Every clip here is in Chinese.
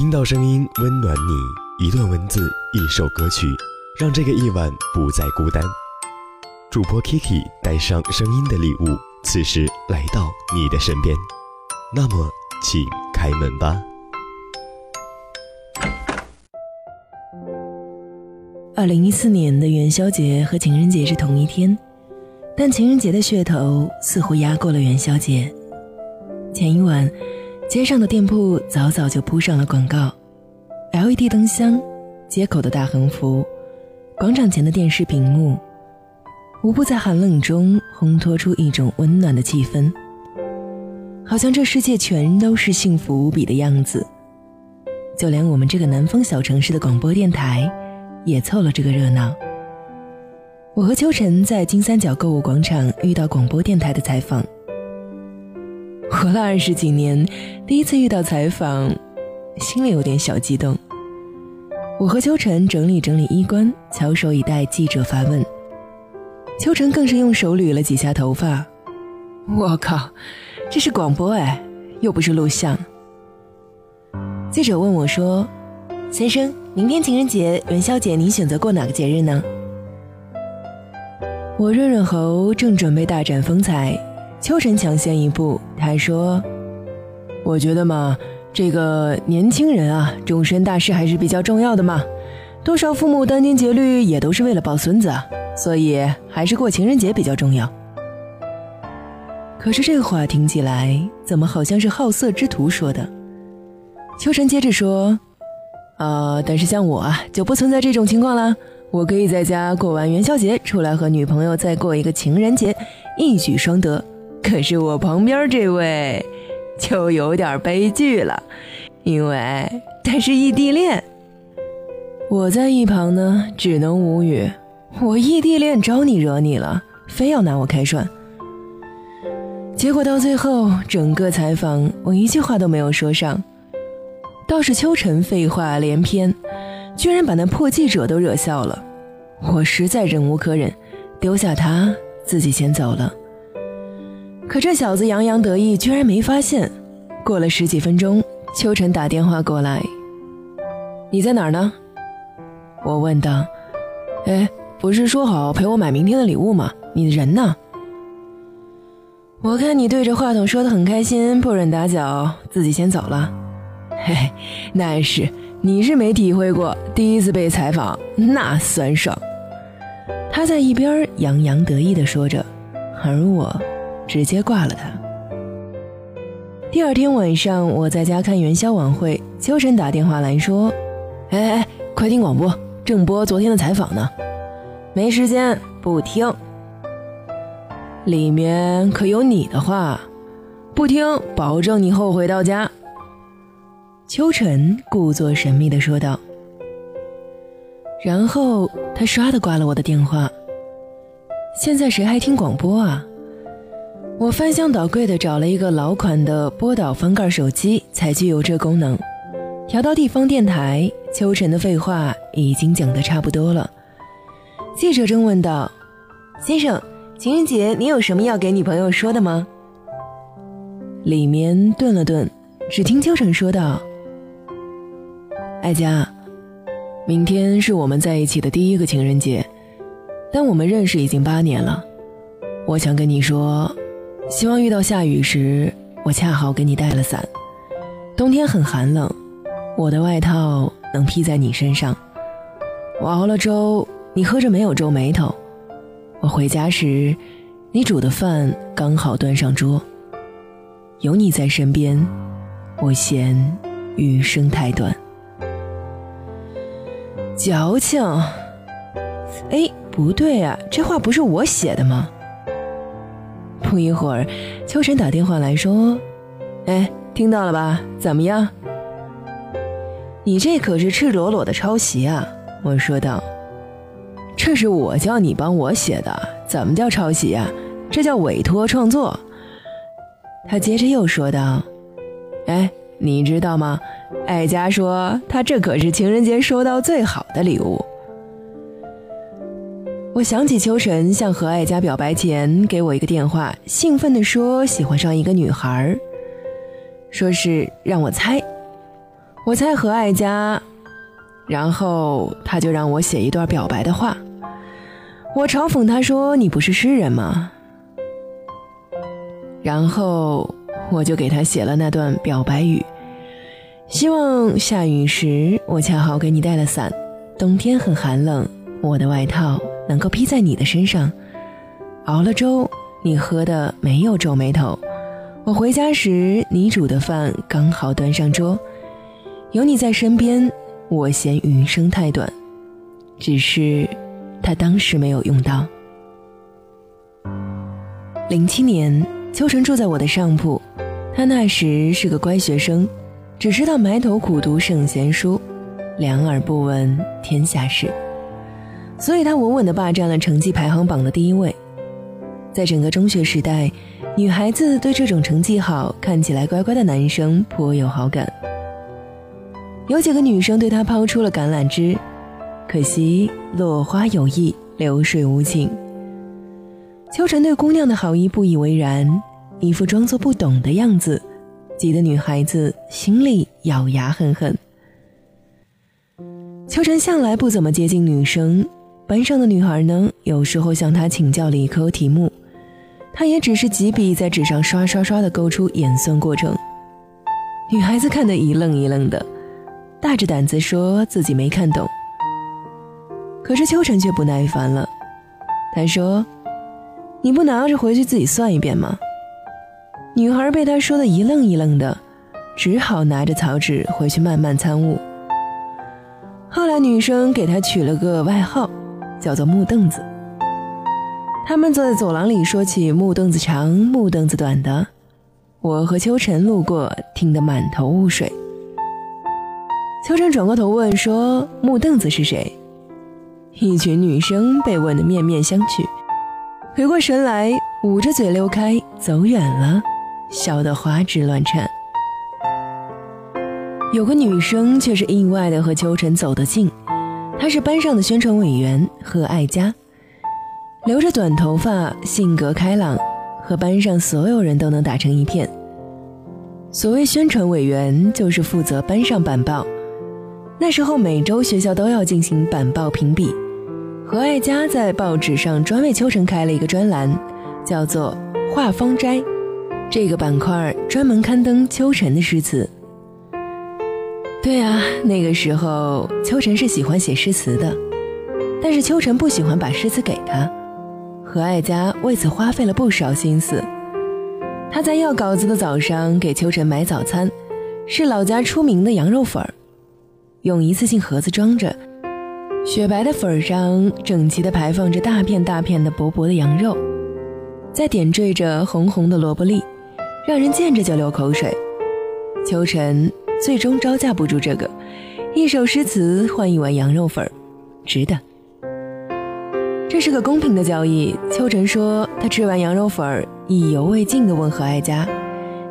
听到声音温暖你，一段文字，一首歌曲，让这个夜晚不再孤单。主播 Kiki 带上声音的礼物，此时来到你的身边。那么，请开门吧。二零一四年的元宵节和情人节是同一天，但情人节的噱头似乎压过了元宵节。前一晚，街上的店铺早早就铺上了广告，LED 灯箱、街口的大横幅、广场前的电视屏幕。无不在寒冷中烘托出一种温暖的气氛，好像这世界全都是幸福无比的样子。就连我们这个南方小城市的广播电台，也凑了这个热闹。我和秋晨在金三角购物广场遇到广播电台的采访。活了二十几年，第一次遇到采访，心里有点小激动。我和秋晨整理整理衣冠，翘首以待记者发问。秋晨更是用手捋了几下头发，我靠，这是广播哎，又不是录像。记者问我说：“先生，明天情人节、元宵节，您选择过哪个节日呢？”我润润喉，正准备大展风采，秋晨抢先一步，他说：“我觉得嘛，这个年轻人啊，终身大事还是比较重要的嘛，多少父母殚精竭虑，也都是为了抱孙子。”所以还是过情人节比较重要。可是这话听起来怎么好像是好色之徒说的？秋晨接着说：“啊，但是像我啊，就不存在这种情况了。我可以在家过完元宵节，出来和女朋友再过一个情人节，一举双得。可是我旁边这位就有点悲剧了，因为他是异地恋。我在一旁呢，只能无语。”我异地恋招你惹你了，非要拿我开涮。结果到最后，整个采访我一句话都没有说上，倒是秋晨废话连篇，居然把那破记者都惹笑了。我实在忍无可忍，丢下他自己先走了。可这小子洋洋得意，居然没发现。过了十几分钟，秋晨打电话过来：“你在哪儿呢？”我问道：“哎。”不是说好陪我买明天的礼物吗？你的人呢？我看你对着话筒说的很开心，不忍打搅，自己先走了。嘿嘿，那是你是没体会过，第一次被采访那酸爽。他在一边洋洋得意地说着，而我直接挂了他。第二天晚上，我在家看元宵晚会，秋晨打电话来说：“哎哎，快听广播，正播昨天的采访呢。”没时间，不听。里面可有你的话，不听，保证你后悔到家。秋晨故作神秘地说道。然后他唰的挂了我的电话。现在谁还听广播啊？我翻箱倒柜的找了一个老款的波导翻盖手机，才具有这功能。调到地方电台，秋晨的废话已经讲得差不多了。记者正问道：“先生，情人节你有什么要给女朋友说的吗？”里面顿了顿，只听秋晨说道：“艾佳，明天是我们在一起的第一个情人节，但我们认识已经八年了。我想跟你说，希望遇到下雨时，我恰好给你带了伞。冬天很寒冷，我的外套能披在你身上。我熬了粥。”你喝着没有皱眉头，我回家时，你煮的饭刚好端上桌。有你在身边，我嫌余生太短。矫情，哎，不对啊，这话不是我写的吗？不一会儿，秋晨打电话来说：“哎，听到了吧？怎么样？你这可是赤裸裸的抄袭啊！”我说道。这是我叫你帮我写的，怎么叫抄袭啊？这叫委托创作。他接着又说道：“哎，你知道吗？艾佳说他这可是情人节收到最好的礼物。”我想起秋晨向何爱佳表白前给我一个电话，兴奋地说喜欢上一个女孩，说是让我猜。我猜何爱佳，然后他就让我写一段表白的话。我嘲讽他说：“你不是诗人吗？”然后我就给他写了那段表白语，希望下雨时我恰好给你带了伞，冬天很寒冷，我的外套能够披在你的身上。熬了粥，你喝的没有皱眉头。我回家时，你煮的饭刚好端上桌。有你在身边，我嫌余生太短。只是，他当时没有用到。零七年，秋晨住在我的上铺。他那时是个乖学生，只知道埋头苦读圣贤书，两耳不闻天下事。所以他稳稳地霸占了成绩排行榜的第一位。在整个中学时代，女孩子对这种成绩好、看起来乖乖的男生颇有好感。有几个女生对他抛出了橄榄枝，可惜落花有意，流水无情。秋晨对姑娘的好意不以为然，一副装作不懂的样子，急得女孩子心里咬牙恨恨。秋晨向来不怎么接近女生，班上的女孩呢，有时候向他请教理科题目。他也只是几笔在纸上刷刷刷的勾出演算过程，女孩子看得一愣一愣的，大着胆子说自己没看懂。可是秋晨却不耐烦了，他说：“你不拿着回去自己算一遍吗？”女孩被他说的一愣一愣的，只好拿着草纸回去慢慢参悟。后来女生给他取了个外号，叫做木凳子。他们坐在走廊里说起木凳子长、木凳子短的，我和秋晨路过，听得满头雾水。秋晨转过头问说：“木凳子是谁？”一群女生被问得面面相觑，回过神来，捂着嘴溜开，走远了，笑得花枝乱颤。有个女生却是意外的和秋晨走得近，他是班上的宣传委员何爱佳。留着短头发，性格开朗，和班上所有人都能打成一片。所谓宣传委员，就是负责班上板报。那时候每周学校都要进行板报评比，何爱佳在报纸上专为秋晨开了一个专栏，叫做《画方斋》，这个板块专门刊登秋晨的诗词。对啊，那个时候秋晨是喜欢写诗词的，但是秋晨不喜欢把诗词给他。何爱佳为此花费了不少心思。他在要稿子的早上给秋晨买早餐，是老家出名的羊肉粉儿，用一次性盒子装着，雪白的粉儿上整齐地排放着大片大片的薄薄的羊肉，再点缀着红红的萝卜粒，让人见着就流口水。秋晨最终招架不住这个，一首诗词换一碗羊肉粉儿，值得。这是个公平的交易。秋晨说：“他吃完羊肉粉儿，意犹未尽地问何爱佳：‘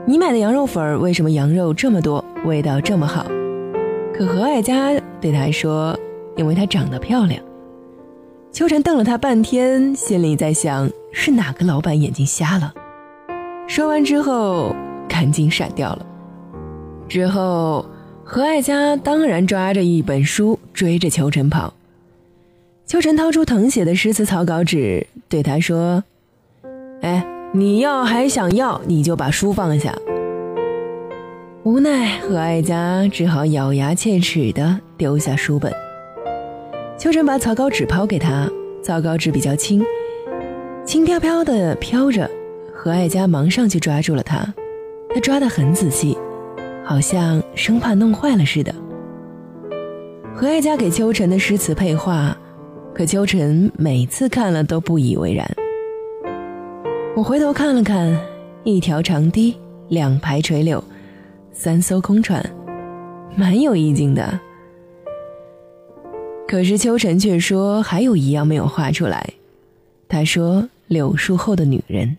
你买的羊肉粉儿为什么羊肉这么多，味道这么好？’可何爱佳对他说：‘因为她长得漂亮。’秋晨瞪了他半天，心里在想：是哪个老板眼睛瞎了？说完之后，赶紧闪掉了。之后，何爱佳当然抓着一本书追着秋晨跑。”秋晨掏出誊写的诗词草稿纸，对他说：“哎，你要还想要，你就把书放下。”无奈何爱佳只好咬牙切齿地丢下书本。秋晨把草稿纸抛给他，草稿纸比较轻，轻飘飘地飘着。何爱佳忙上去抓住了他，他抓得很仔细，好像生怕弄坏了似的。何爱佳给秋晨的诗词配画。可秋晨每次看了都不以为然。我回头看了看，一条长堤，两排垂柳，三艘空船，蛮有意境的。可是秋晨却说还有一样没有画出来。他说柳树后的女人，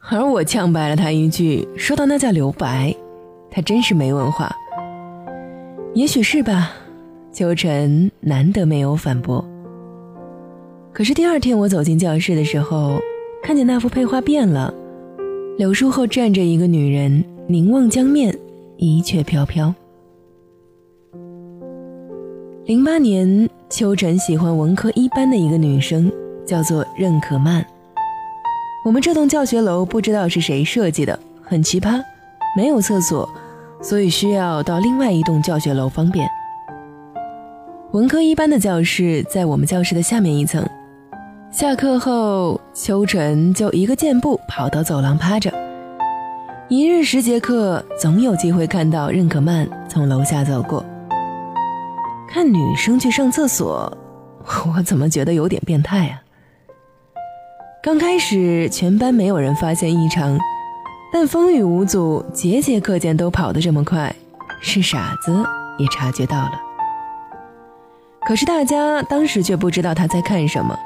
而我呛白了他一句，说到那叫留白，他真是没文化。也许是吧。秋晨难得没有反驳。可是第二天我走进教室的时候，看见那幅配画变了，柳树后站着一个女人，凝望江面，一雀飘飘。零八年，秋晨喜欢文科一班的一个女生，叫做任可曼。我们这栋教学楼不知道是谁设计的，很奇葩，没有厕所，所以需要到另外一栋教学楼方便。文科一班的教室在我们教室的下面一层。下课后，秋晨就一个箭步跑到走廊趴着。一日十节课，总有机会看到任可曼从楼下走过。看女生去上厕所，我怎么觉得有点变态啊？刚开始，全班没有人发现异常，但风雨无阻，节节课间都跑得这么快，是傻子也察觉到了。可是大家当时却不知道他在看什么。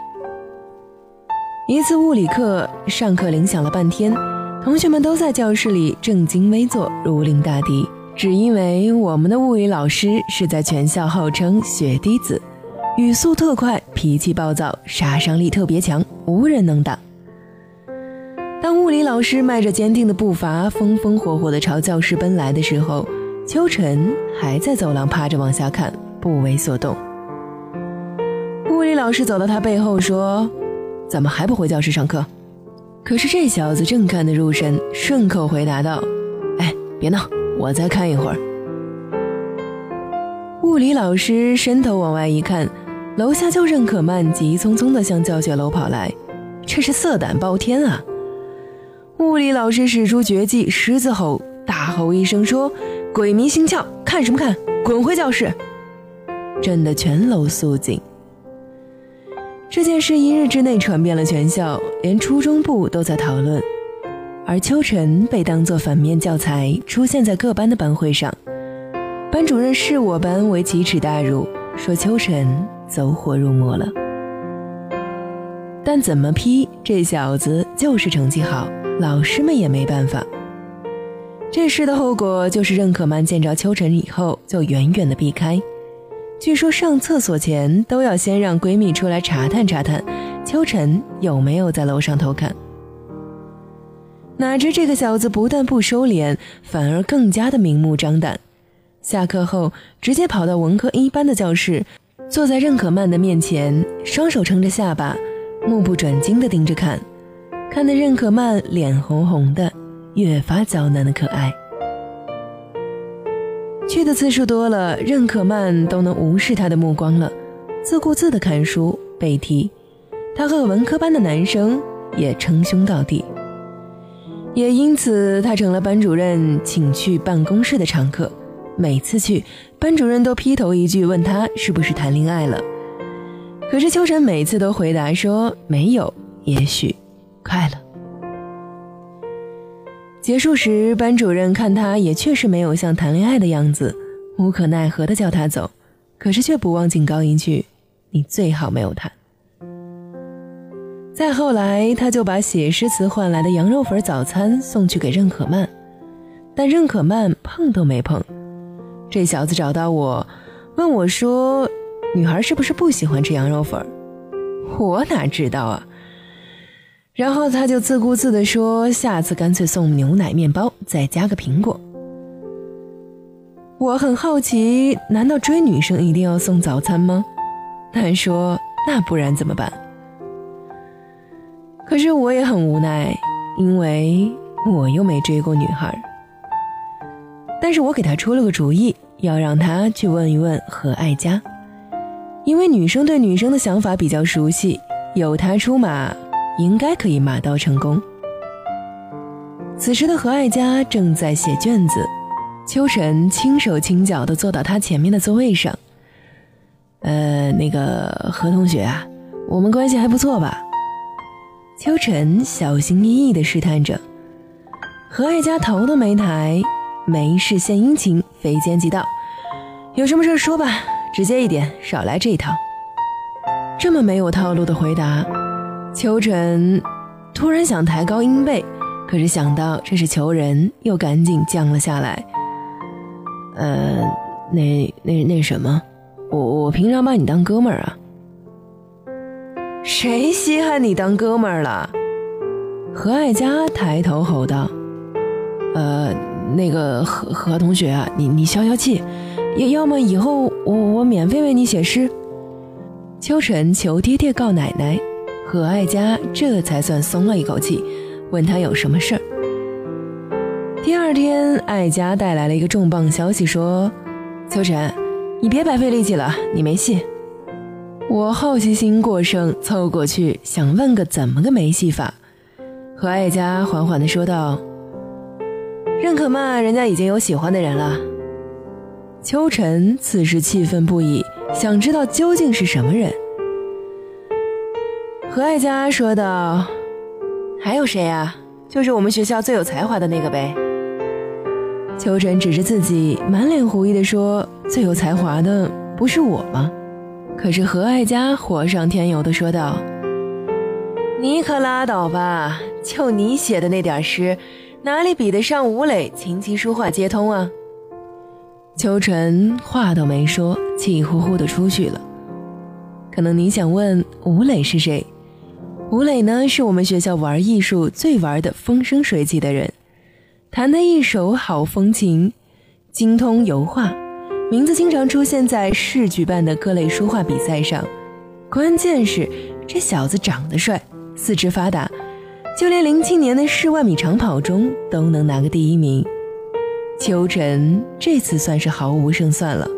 一次物理课，上课铃响了半天，同学们都在教室里正襟危坐，如临大敌，只因为我们的物理老师是在全校号称“血滴子”。语速特快，脾气暴躁，杀伤力特别强，无人能挡。当物理老师迈着坚定的步伐，风风火火地朝教室奔来的时候，秋晨还在走廊趴着往下看，不为所动。物理老师走到他背后说：“怎么还不回教室上课？”可是这小子正看得入神，顺口回答道：“哎，别闹，我再看一会儿。”物理老师伸头往外一看。楼下就任可曼急匆匆地向教学楼跑来，这是色胆包天啊！物理老师使出绝技狮子吼，大吼一声说：“鬼迷心窍，看什么看？滚回教室！”震得全楼肃静。这件事一日之内传遍了全校，连初中部都在讨论。而秋晨被当作反面教材出现在各班的班会上，班主任视我班为奇耻大辱，说秋晨。走火入魔了，但怎么批这小子就是成绩好，老师们也没办法。这事的后果就是任可曼见着秋晨以后就远远的避开，据说上厕所前都要先让闺蜜出来查探查探，秋晨有没有在楼上偷看。哪知这个小子不但不收敛，反而更加的明目张胆，下课后直接跑到文科一班的教室。坐在任可曼的面前，双手撑着下巴，目不转睛地盯着看，看得任可曼脸红红的，越发娇嫩的可爱。去的次数多了，任可曼都能无视他的目光了，自顾自地看书背题。他和文科班的男生也称兄道弟，也因此他成了班主任请去办公室的常客。每次去，班主任都劈头一句问他是不是谈恋爱了。可是秋晨每次都回答说没有，也许快了。结束时，班主任看他也确实没有像谈恋爱的样子，无可奈何的叫他走，可是却不忘警告一句：“你最好没有谈。”再后来，他就把写诗词换来的羊肉粉早餐送去给任可曼，但任可曼碰都没碰。这小子找到我，问我说：“女孩是不是不喜欢吃羊肉粉？”我哪知道啊。然后他就自顾自地说：“下次干脆送牛奶面包，再加个苹果。”我很好奇，难道追女生一定要送早餐吗？他说：“那不然怎么办？”可是我也很无奈，因为我又没追过女孩。但是我给他出了个主意。要让他去问一问何爱佳，因为女生对女生的想法比较熟悉，有他出马，应该可以马到成功。此时的何爱佳正在写卷子，秋晨轻手轻脚地坐到他前面的座位上。呃，那个何同学啊，我们关系还不错吧？秋晨小心翼翼地试探着，何爱佳头都没抬。没事献殷勤，非奸即盗。有什么事说吧，直接一点，少来这一套。这么没有套路的回答，秋晨突然想抬高音贝，可是想到这是求人，又赶紧降了下来。呃，那那那什么，我我平常把你当哥们儿啊。谁稀罕你当哥们儿了？何爱佳抬头吼道：“呃。”那个何何同学啊，你你消消气，要要么以后我我免费为你写诗。秋晨求爹爹告奶奶，何爱佳这才算松了一口气，问他有什么事儿。第二天，爱佳带来了一个重磅消息，说：“秋晨，你别白费力气了，你没戏。”我好奇心过剩，凑过去想问个怎么个没戏法。何爱佳缓缓地说道：“认可嘛，人家已经有喜欢的人了。”秋晨此时气愤不已，想知道究竟是什么人。何爱佳说道：“还有谁啊？就是我们学校最有才华的那个呗。”秋晨指着自己，满脸狐疑地说：“最有才华的不是我吗？”可是何爱佳火上添油地说道：“你可拉倒吧，就你写的那点诗，哪里比得上吴磊琴棋书画皆通啊？”秋晨话都没说，气呼呼地出去了。可能你想问吴磊是谁？吴磊呢，是我们学校玩艺术最玩的风生水起的人，弹得一手好风琴，精通油画。名字经常出现在市举办的各类书画比赛上，关键是这小子长得帅，四肢发达，就连零七年的市万米长跑中都能拿个第一名。秋晨这次算是毫无胜算了，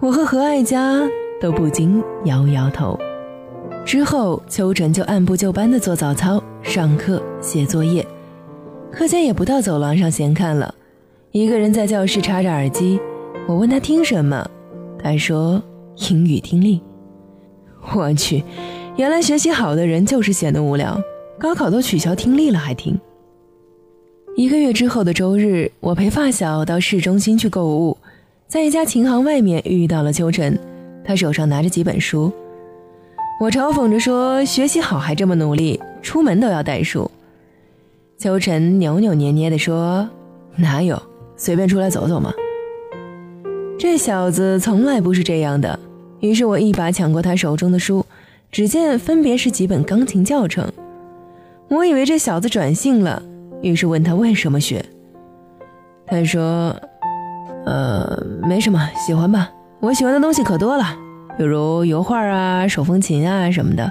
我和何爱佳都不禁摇摇头。之后，秋晨就按部就班地做早操、上课、写作业，课间也不到走廊上闲看了，一个人在教室插着耳机。我问他听什么，他说英语听力。我去，原来学习好的人就是闲得无聊，高考都取消听力了还听。一个月之后的周日，我陪发小到市中心去购物，在一家琴行外面遇到了秋晨，他手上拿着几本书。我嘲讽着说：“学习好还这么努力，出门都要带书。”秋晨扭扭捏捏地说：“哪有，随便出来走走嘛。”这小子从来不是这样的，于是我一把抢过他手中的书，只见分别是几本钢琴教程。我以为这小子转性了，于是问他为什么学。他说：“呃，没什么，喜欢吧。我喜欢的东西可多了，比如油画啊、手风琴啊什么的。”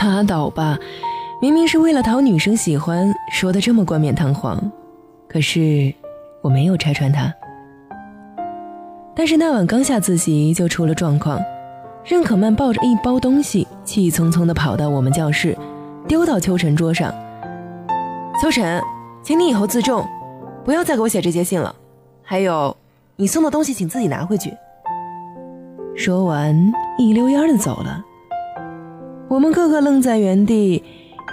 拉倒吧，明明是为了讨女生喜欢，说的这么冠冕堂皇。可是我没有拆穿他。但是那晚刚下自习就出了状况，任可曼抱着一包东西，气匆匆地跑到我们教室，丢到秋晨桌上。秋晨，请你以后自重，不要再给我写这些信了。还有，你送的东西请自己拿回去。说完，一溜烟的走了。我们个个愣在原地，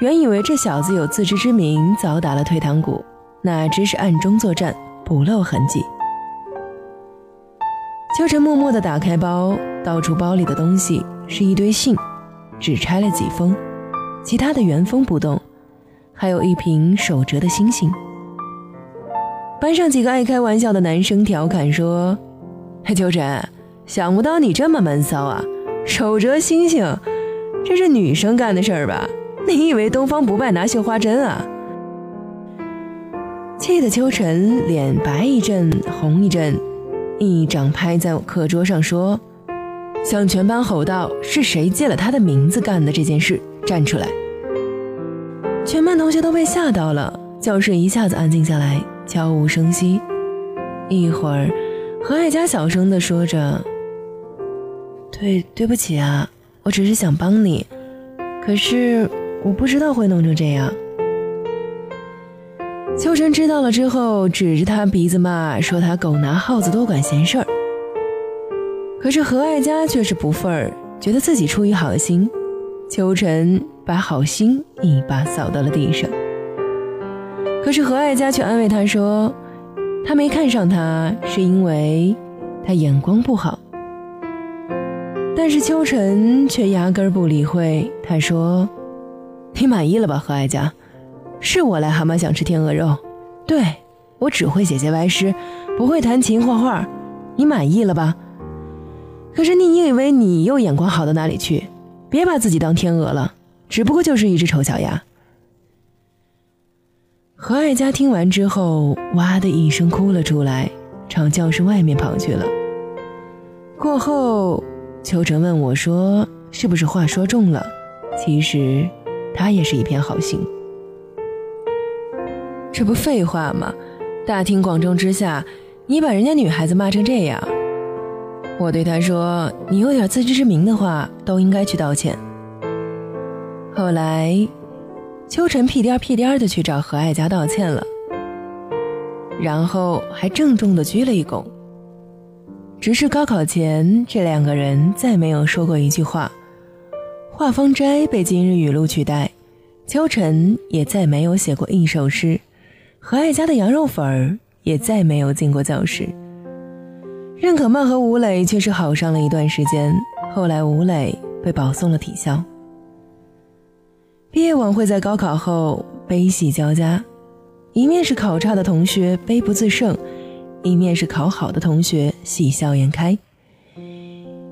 原以为这小子有自知之明，早打了退堂鼓，哪知是暗中作战，不露痕迹。秋晨默默地打开包，倒出包里的东西是一堆信，只拆了几封，其他的原封不动，还有一瓶手折的星星。班上几个爱开玩笑的男生调侃说：“秋晨，想不到你这么闷骚啊！手折星星，这是女生干的事儿吧？你以为东方不败拿绣花针啊？”气得秋晨脸白一阵红一阵。一掌拍在课桌上，说：“向全班吼道：是谁借了他的名字干的这件事？站出来！”全班同学都被吓到了，教室一下子安静下来，悄无声息。一会儿，何爱佳小声地说着：“对，对不起啊，我只是想帮你，可是我不知道会弄成这样。”秋晨知道了之后，指着他鼻子骂，说他狗拿耗子多管闲事儿。可是何爱佳却是不忿儿，觉得自己出于好心。秋晨把好心一把扫到了地上。可是何爱佳却安慰他说，他没看上他是因为他眼光不好。但是秋晨却压根儿不理会，他说：“你满意了吧，何爱佳？”是我癞蛤蟆想吃天鹅肉，对我只会写些歪诗，不会弹琴画画，你满意了吧？可是你以为你又眼光好到哪里去？别把自己当天鹅了，只不过就是一只丑小鸭。何爱佳听完之后，哇的一声哭了出来，朝教室外面跑去了。过后，秋晨问我说：“是不是话说重了？”其实，他也是一片好心。这不废话吗？大庭广众之下，你把人家女孩子骂成这样，我对他说：“你有点自知之明的话，都应该去道歉。”后来，秋晨屁颠屁颠的去找何爱佳道歉了，然后还郑重的鞠了一躬。只是高考前，这两个人再没有说过一句话。画风斋被今日语录取代，秋晨也再没有写过一首诗。何爱家的羊肉粉儿也再没有进过教室。任可曼和吴磊却是好上了一段时间，后来吴磊被保送了体校。毕业晚会在高考后悲喜交加，一面是考差的同学悲不自胜，一面是考好的同学喜笑颜开。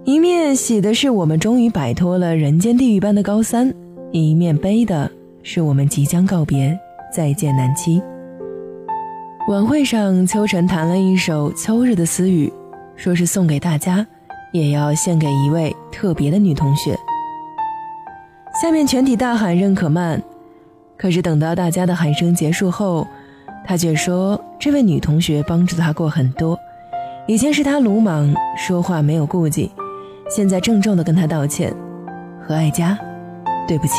一面喜的是我们终于摆脱了人间地狱般的高三，一面悲的是我们即将告别再见难期。晚会上，秋晨弹了一首《秋日的私语》，说是送给大家，也要献给一位特别的女同学。下面全体大喊认可曼，可是等到大家的喊声结束后，他却说这位女同学帮助他过很多，以前是他鲁莽，说话没有顾忌，现在郑重的跟他道歉。何爱佳，对不起。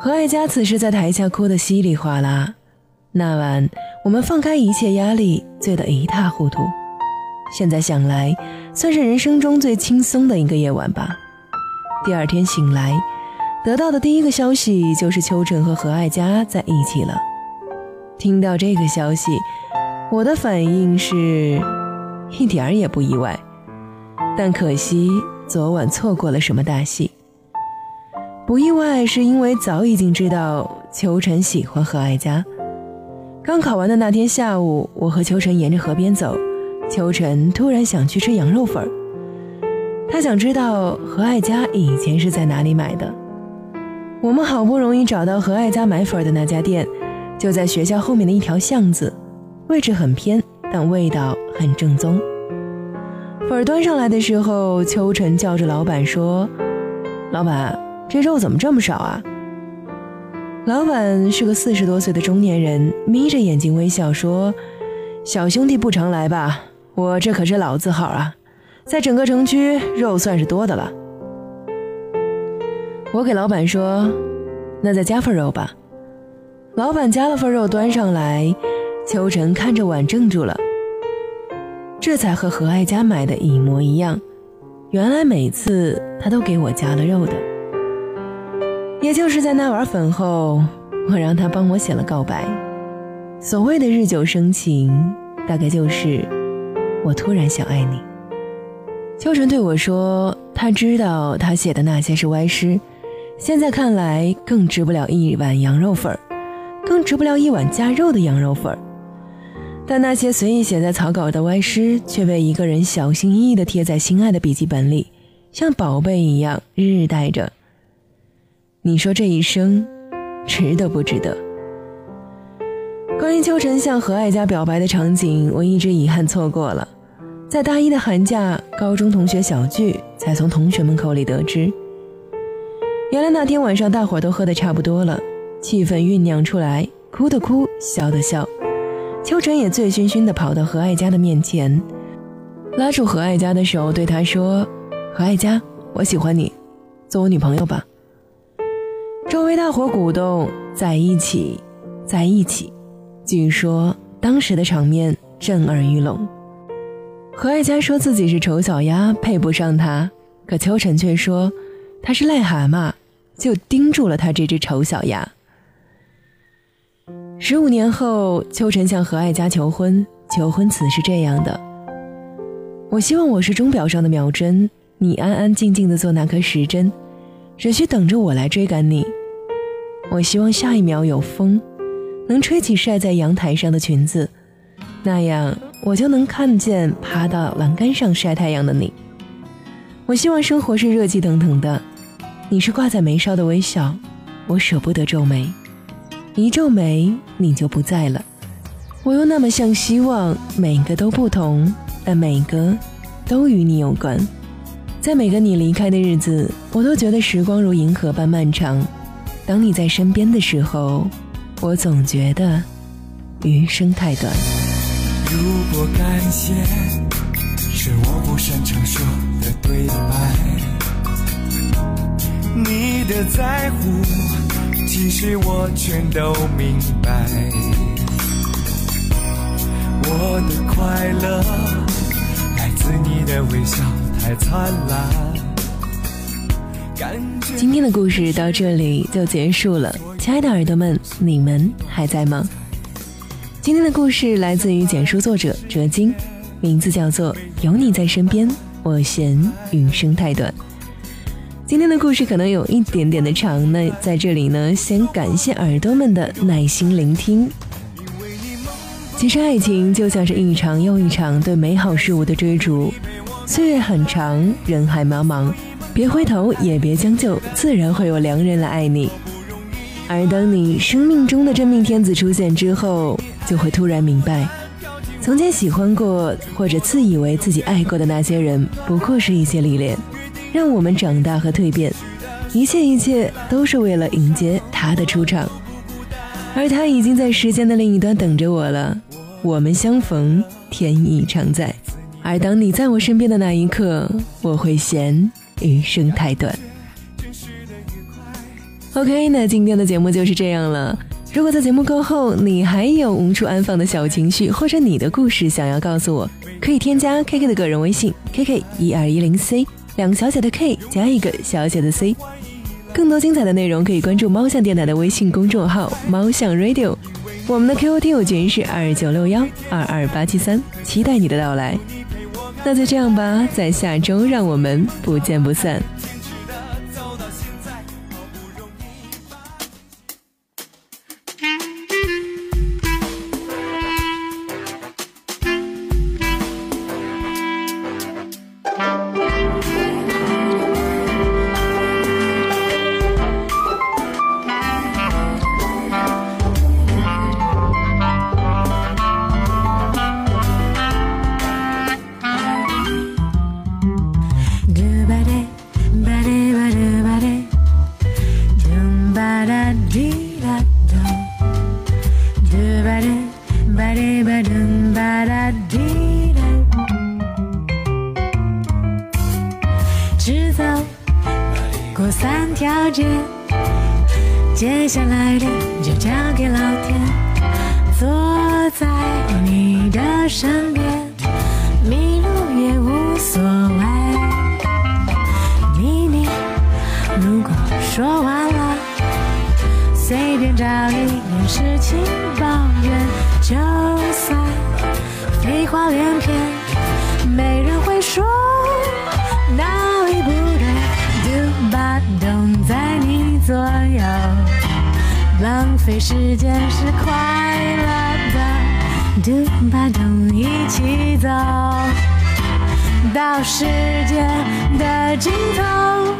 何爱佳此时在台下哭得稀里哗啦。那晚，我们放开一切压力，醉得一塌糊涂。现在想来，算是人生中最轻松的一个夜晚吧。第二天醒来，得到的第一个消息就是秋晨和何爱佳在一起了。听到这个消息，我的反应是一点儿也不意外，但可惜昨晚错过了什么大戏。不意外，是因为早已经知道秋晨喜欢何爱佳。刚考完的那天下午，我和秋晨沿着河边走，秋晨突然想去吃羊肉粉儿。他想知道何爱佳以前是在哪里买的。我们好不容易找到何爱佳买粉的那家店，就在学校后面的一条巷子，位置很偏，但味道很正宗。粉儿端上来的时候，秋晨叫着老板说：“老板，这肉怎么这么少啊？”老板是个四十多岁的中年人，眯着眼睛微笑说：“小兄弟不常来吧？我这可是老字号啊，在整个城区肉算是多的了。”我给老板说：“那再加份肉吧。”老板加了份肉端上来，秋晨看着碗怔住了，这才和何爱佳买的一模一样。原来每次他都给我加了肉的。也就是在那碗粉后，我让他帮我写了告白。所谓的日久生情，大概就是我突然想爱你。秋晨对我说：“他知道他写的那些是歪诗，现在看来更值不了一碗羊肉粉儿，更值不了一碗加肉的羊肉粉儿。但那些随意写在草稿的歪诗，却被一个人小心翼翼地贴在心爱的笔记本里，像宝贝一样日日带着。”你说这一生，值得不值得？关于秋晨向何爱家表白的场景，我一直遗憾错过了。在大一的寒假，高中同学小聚才从同学们口里得知，原来那天晚上大伙都喝得差不多了，气氛酝酿出来，哭的哭，笑的笑。秋晨也醉醺醺地跑到何爱佳的面前，拉住何爱佳的手，对她说：“何爱佳，我喜欢你，做我女朋友吧。”周围大伙鼓动，在一起，在一起。据说当时的场面震耳欲聋。何爱佳说自己是丑小鸭，配不上他，可秋晨却说他是癞蛤蟆，就盯住了他这只丑小鸭。十五年后，秋晨向何爱佳求婚，求婚词是这样的：我希望我是钟表上的秒针，你安安静静的做那颗时针，只需等着我来追赶你。我希望下一秒有风，能吹起晒在阳台上的裙子，那样我就能看见爬到栏杆上晒太阳的你。我希望生活是热气腾腾的，你是挂在眉梢的微笑，我舍不得皱眉，一皱眉你就不在了。我又那么像希望每个都不同，但每个都与你有关。在每个你离开的日子，我都觉得时光如银河般漫长。当你在身边的时候，我总觉得余生太短。如果感谢是我不擅长说的对白，你的在乎其实我全都明白。我的快乐来自你的微笑太灿烂。今天的故事到这里就结束了，亲爱的耳朵们，你们还在吗？今天的故事来自于简书作者哲金，名字叫做《有你在身边，我嫌余生太短》。今天的故事可能有一点点的长，那在这里呢，先感谢耳朵们的耐心聆听。其实爱情就像是一场又一场对美好事物的追逐，岁月很长，人海茫茫。别回头，也别将就，自然会有良人来爱你。而当你生命中的真命天子出现之后，就会突然明白，从前喜欢过或者自以为自己爱过的那些人，不过是一些历练，让我们长大和蜕变。一切一切都是为了迎接他的出场，而他已经在时间的另一端等着我了。我们相逢，天意常在。而当你在我身边的那一刻，我会嫌。余生太短。OK，那今天的节目就是这样了。如果在节目过后你还有无处安放的小情绪，或者你的故事想要告诉我，可以添加 KK 的个人微信 KK 一二一零 C，两个小写的 K 加一个小写的 C。更多精彩的内容可以关注猫巷电台的微信公众号猫巷 Radio，我们的 QQ 听友群是二九六幺二二八七三，期待你的到来。那就这样吧，在下周让我们不见不散。身边，迷路也无所谓。秘密如果说完了，随便找一点事情抱怨，就算废话连篇，没人会说哪里不对独巴懂在你左右。浪费时间是快乐的，嘟吧嘟一起走到世界的尽头，